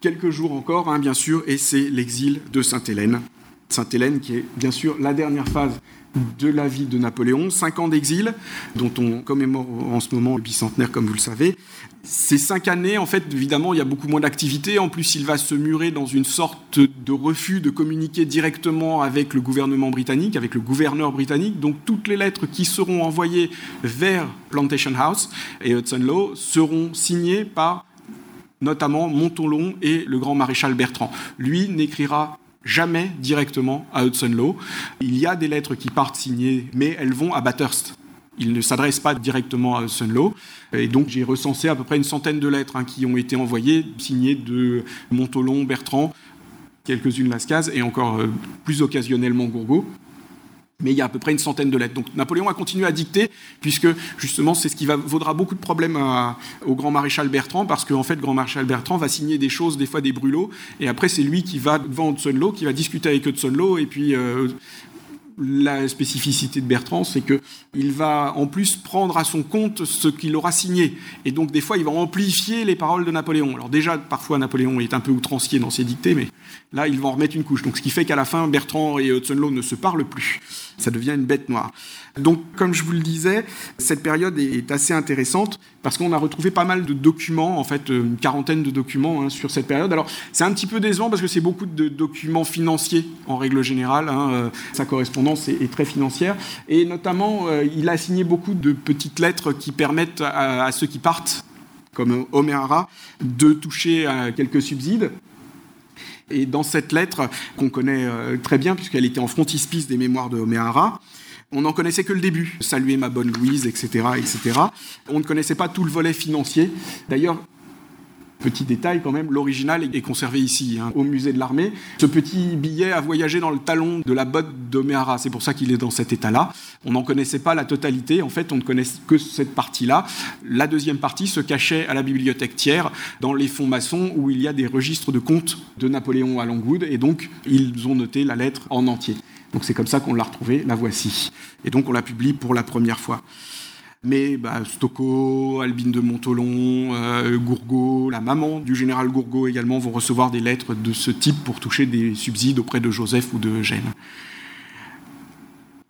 Quelques jours encore, hein, bien sûr, et c'est l'exil de Sainte-Hélène. Sainte-Hélène qui est bien sûr la dernière phase de la vie de Napoléon, cinq ans d'exil, dont on commémore en ce moment le bicentenaire, comme vous le savez. Ces cinq années, en fait, évidemment, il y a beaucoup moins d'activité. En plus, il va se murer dans une sorte de refus de communiquer directement avec le gouvernement britannique, avec le gouverneur britannique. Donc, toutes les lettres qui seront envoyées vers Plantation House et Hudson Law seront signées par notamment Montolon et le grand maréchal Bertrand. Lui n'écrira jamais directement à Hudson Law. Il y a des lettres qui partent signées, mais elles vont à Bathurst. Il ne s'adresse pas directement à Hudson Law. Et donc j'ai recensé à peu près une centaine de lettres hein, qui ont été envoyées, signées de Montolon, Bertrand, quelques-unes Lascaz et encore euh, plus occasionnellement Gourgaud mais il y a à peu près une centaine de lettres. Donc Napoléon a continué à dicter, puisque justement c'est ce qui va, vaudra beaucoup de problèmes au grand maréchal Bertrand, parce qu'en fait, le grand maréchal Bertrand va signer des choses, des fois des brûlots, et après c'est lui qui va devant Hudson Law, qui va discuter avec Hudson Law, et puis euh, la spécificité de Bertrand, c'est qu'il va en plus prendre à son compte ce qu'il aura signé. Et donc, des fois, il va amplifier les paroles de Napoléon. Alors, déjà, parfois, Napoléon est un peu outrancier dans ses dictées, mais là, il va en remettre une couche. Donc, ce qui fait qu'à la fin, Bertrand et Hudson Law ne se parlent plus. Ça devient une bête noire. Donc, comme je vous le disais, cette période est assez intéressante parce qu'on a retrouvé pas mal de documents, en fait, une quarantaine de documents hein, sur cette période. Alors, c'est un petit peu décevant parce que c'est beaucoup de documents financiers en règle générale. Hein, euh, sa correspondance est, très financière. Et notamment, euh, il a signé beaucoup de petites lettres qui permettent à, ceux qui partent, comme Omerara, de toucher à quelques subsides. Et dans cette lettre, qu'on connaît euh, très bien, puisqu'elle était en frontispice des mémoires de Homehara, on n'en connaissait que le début, saluer ma bonne Louise, etc., etc. On ne connaissait pas tout le volet financier. D'ailleurs, Petit détail quand même, l'original est conservé ici, hein, au musée de l'armée. Ce petit billet a voyagé dans le talon de la botte d'Omehara, c'est pour ça qu'il est dans cet état-là. On n'en connaissait pas la totalité, en fait on ne connaissait que cette partie-là. La deuxième partie se cachait à la bibliothèque tiers, dans les fonds maçons, où il y a des registres de comptes de Napoléon à Longwood, et donc ils ont noté la lettre en entier. Donc c'est comme ça qu'on l'a retrouvée, la voici. Et donc on la publie pour la première fois. Mais bah, Stocco, Albine de Montolon, euh, Gourgaud, la maman du général Gourgaud également vont recevoir des lettres de ce type pour toucher des subsides auprès de Joseph ou de Eugène.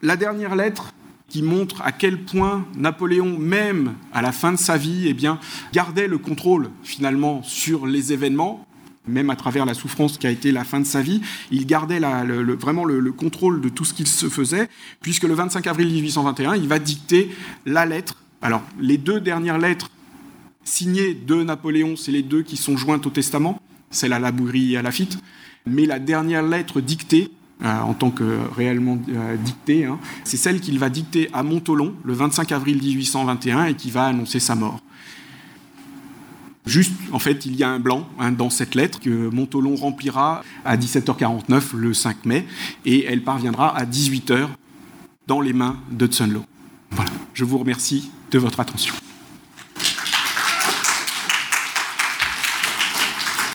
La dernière lettre qui montre à quel point Napoléon, même à la fin de sa vie, eh gardait le contrôle finalement sur les événements, même à travers la souffrance qui a été la fin de sa vie, il gardait vraiment le, contrôle de tout ce qu'il se faisait, puisque le 25 avril 1821, il va dicter la lettre. Alors, les deux dernières lettres signées de Napoléon, c'est les deux qui sont jointes au testament, celle à la Bouillerie et à Lafitte, mais la dernière lettre dictée, euh, en tant que réellement euh, dictée, hein, c'est celle qu'il va dicter à Montolon le 25 avril 1821 et qui va annoncer sa mort. Juste, en fait, il y a un blanc hein, dans cette lettre que Montolon remplira à 17h49 le 5 mai et elle parviendra à 18h dans les mains d'Hudson Law. Voilà, je vous remercie de votre attention.